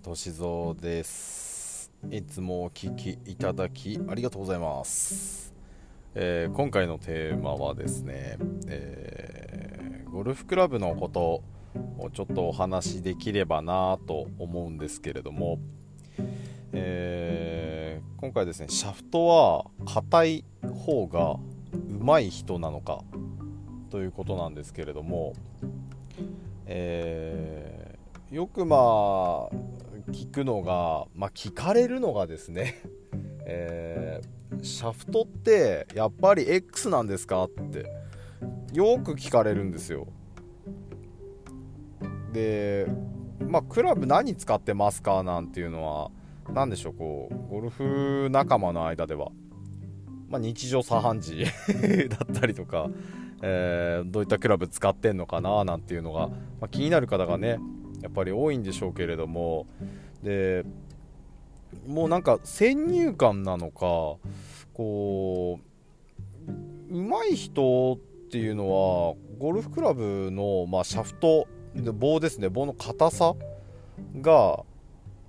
えー、としぞです。いつもお聞きいただきありがとうございます。えー、今回のテーマはですね、えー、ゴルフクラブのことをちょっとお話しできればなと思うんですけれども、えー、今回ですね、シャフトは硬い方が上手い人なのかということなんですけれども、えー、よくまあ聞くのが、まあ、聞かれるのがですね、えー、シャフトってやっぱり X なんですかってよく聞かれるんですよ。でまあクラブ何使ってますかなんていうのは何でしょうこうゴルフ仲間の間では、まあ、日常茶飯事 だったりとかえー、どういったクラブ使ってんのかななんていうのが、まあ、気になる方がねやっぱり多いんでしょうけれどもでもうなんか先入観なのかこう上手い人っていうのはゴルフクラブの、まあ、シャフト棒ですね。棒の硬さが、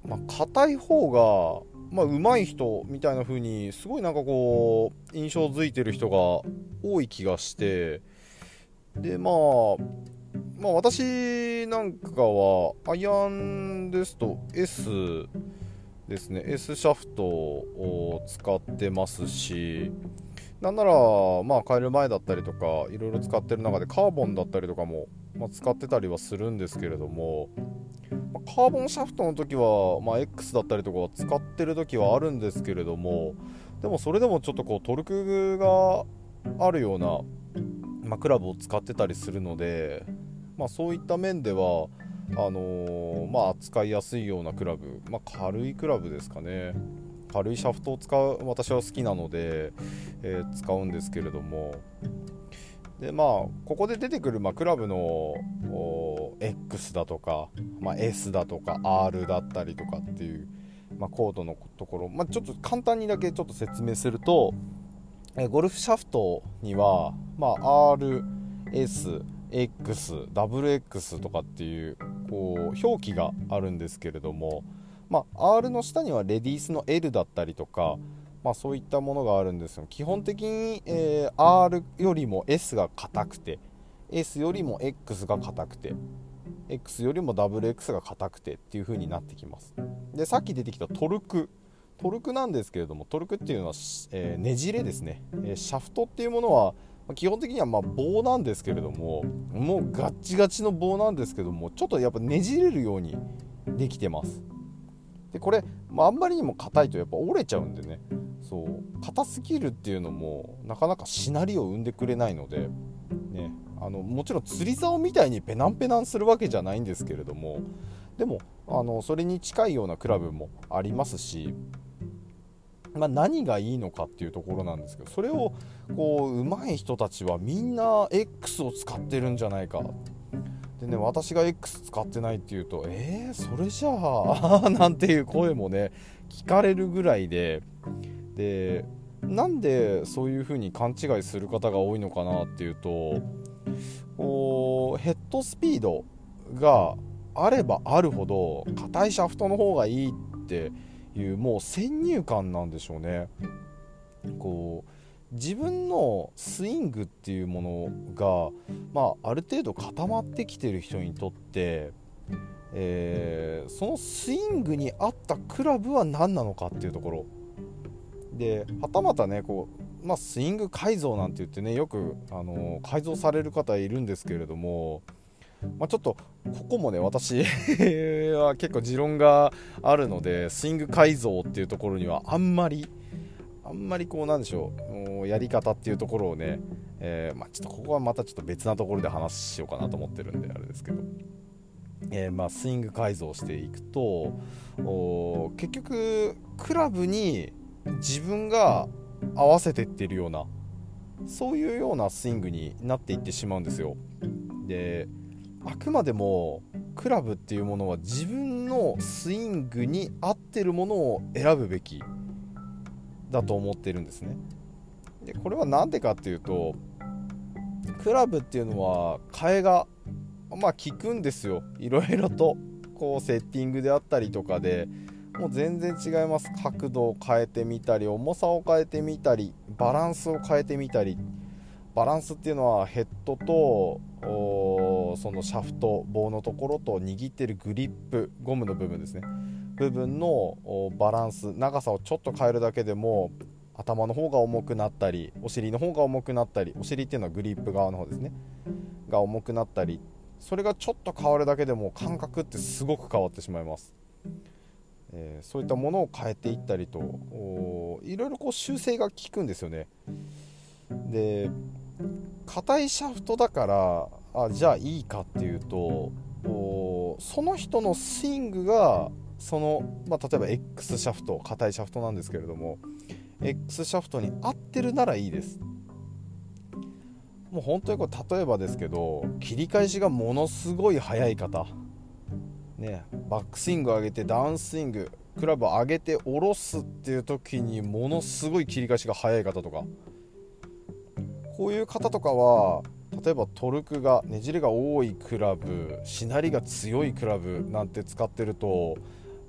まあ、硬い方がまあ、上手い人みたいな風にすごいなんかこう印象づいてる人が多い気がしてでまあまあ私なんかはアイアンですと S ですね。S シャフトを使ってますしなんならまあ変える前だったりとかいろいろ使ってる中でカーボンだったりとかも、まあ、使ってたりはするんですけれどもカーボンシャフトの時は、まあ、X だったりとか使ってる時はあるんですけれどもでもそれでもちょっとこうトルクがあるような、まあ、クラブを使ってたりするので、まあ、そういった面ではあのー、まあ、扱いやすいようなクラブ、まあ、軽いクラブですかね。軽いシャフトを使う私は好きなので、えー、使うんですけれども。でまあここで出てくる、まあ、クラブの X だとか、まあ、S だとか R だったりとかっていう、まあ、コードのところ、まあ、ちょっと簡単にだけちょっと説明すると、えゴルフシャフトには、まあ、R、S、X、WX とかっていうこう表記があるんですけれども、まあ、R の下にはレディースの L だったりとか、まあ、そういったものがあるんですが基本的に、えー、R よりも S が硬くて S よりも X が硬くて X よりも WX が硬くてっていう風になってきます。でさっき出てきたトルク。トルクなんですけれどもトルクっていうのは、えー、ねじれですね、えー、シャフトっていうものはま基本的にはま棒なんですけれどももうガッチガチの棒なんですけどもちょっとやっぱねじれるようにできてます。でこれ、まあ、んまりにも硬いとやっぱ折れちゃうんでね。そう硬すぎるっていうのもなかなかしなりを生んでくれないので、ね、あのもちろん釣り竿みたいにペナンペナンするわけじゃないんですけれどもでもあのそれに近いようなクラブもありますし、まあ、何がいいのかっていうところなんですけどそれをこう上手い人たちはみんな X を使ってるんじゃないか。でね私が X 使ってないっていうとえー、それじゃあなんていう声もね聞かれるぐらいで。でなんでそういう風に勘違いする方が多いのかなっていうとこうヘッドスピードがあればあるほど硬いシャフトの方がいいっていうもう先入観なんでしょうね。こう自分のスイングっていうものが、まあ、ある程度固まってきてる人にとって、えー、そのスイングに合ったクラブは何なのかっていうところ。ではたまたねこう、まあ、スイング改造なんて言ってねよく、あの、改造される方いるんですけれども、まあ、ちょっとここもね私 は結構持論があるのでスイング改造っていうところにはあんまりあんまりこうなんでしょうやり方っていうところをね、えー、まあ、ちょっとここはまたちょっと別なところで話しようかなと思ってるんであれですけど、えー、まあ、スイング改造していくと結局クラブに自分が合わせてってるようなそういうようなスイングになっていってしまうんですよ。であくまでもクラブっていうものは自分のスイングに合ってるものを選ぶべきだと思ってるんですね。でこれは何でかっていうとクラブっていうのは替えがまあ効くんですよ。いろいろと。こうセッティングであったりとかでもう全然違います。角度を変えてみたり重さを変えてみたりバランスを変えてみたり。バランスっていうのはヘッドとそのシャフト棒のところと握ってるグリップゴムの部分ですね。部分のバランス長さをちょっと変えるだけでも頭の方が重くなったりお尻の方が重くなったりお尻っていうのはグリップ側の方ですね。が重くなったりそれがちょっと変わるだけでも感覚ってすごく変わってしまいます、えー、そういったものを変えていったりといろいろこう修正が効くんですよね。で硬いシャフトだからあじゃあいいかっていうとその人のスイングがその、まあ、例えば X シャフト硬いシャフトなんですけれども X シャフトに合ってるならいいです。もう本当にこれ例えばですけど切り返しがものすごい速い方。ねバックスイング上げてダウンスイングクラブ上げて下ろすっていう時にものすごい切り返しが速い方とか。こういう方とかは例えばトルクがねじれが多いクラブしなりが強いクラブなんて使ってると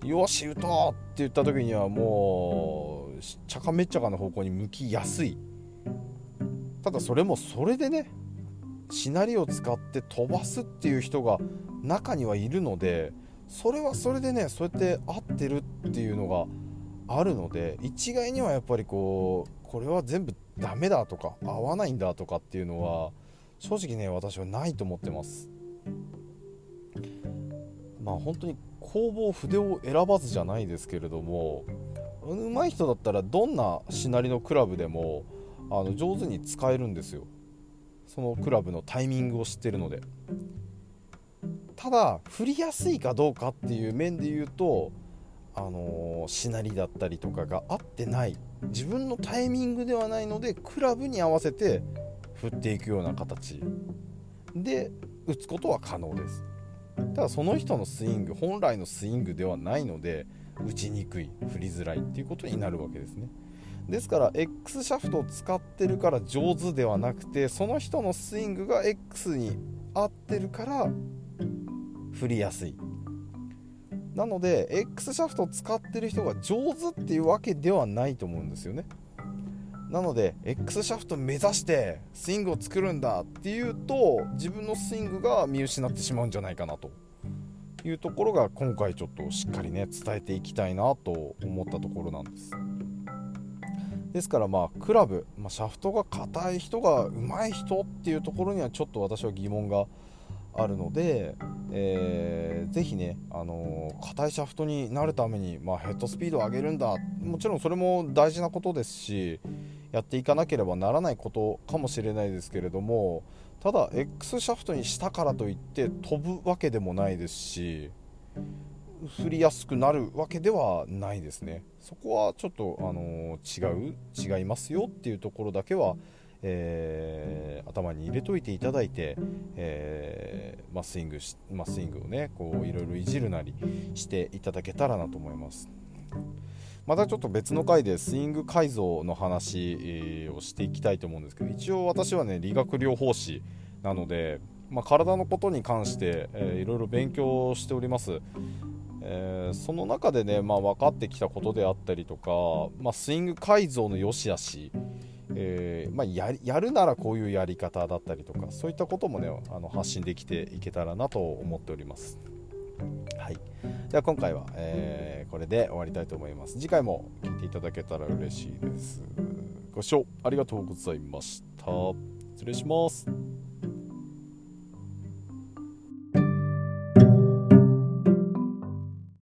よし打とうって言った時にはもうちゃかめっちゃかの方向に向きやすい。ただそれもそれでねしなりを使って飛ばすっていう人が中にはいるのでそれはそれでねそうやって合ってるっていうのがあるので一概にはやっぱりこうこれは全部ダメだとか合わないんだとかっていうのは正直ね私はないと思ってます。まあ本当に工房筆を選ばずじゃないですけれども上手い人だったらどんなしなりのクラブでもあの上手に使えるんですよ。そのクラブのタイミングを知ってるので。ただ振りやすいかどうかっていう面で言うとあのー、しなりだったりとかが合ってない。自分のタイミングではないのでクラブに合わせて振っていくような形。で打つことは可能です。ただその人のスイング本来のスイングではないので打ちにくい振りづらいっていうことになるわけですね。ですから X シャフトを使ってるから上手ではなくてその人のスイングが X に合ってるから振りやすい。なので X シャフトを使ってる人が上手っていうわけではないと思うんですよね。なので X シャフト目指してスイングを作るんだっていうと自分のスイングが見失ってしまうんじゃないかなと。いうところが今回ちょっとしっかりね伝えていきたいなと思ったところなんです。ですからまあクラブ、まあ、シャフトが硬い人が上手い人っていうところにはちょっと私は疑問があるので、えー、ぜひね、あのー、硬いシャフトになるために、まあ、ヘッドスピードを上げるんだ。もちろんそれも大事なことですしやっていかなければならないことかもしれないですけれどもただ X シャフトにしたからといって飛ぶわけでもないですし振りやすくなるわけではないですね。そこはちょっと、あの、違う違いますよっていうところだけはえー、頭に入れといていただいて、えー、まあ、スイングし、まあ、スイングをねこういろいろいじるなりしていただけたらなと思います。またちょっと別の回でスイング改造の話、をしていきたいと思うんですけど一応私はね理学療法士なので、まあ、体のことに関して、えー、いろいろ勉強しておりますえー、その中でね、まあ、分かってきたことであったりとか、まあ、スイング改造の良し悪し、えー、まあ、ややるならこういうやり方だったりとかそういったこともねあの発信できていけたらなと思っております。では今回は、えー、これで終わりたいと思います。次回も聞いていただけたら嬉しいです。ご視聴ありがとうございました。失礼します。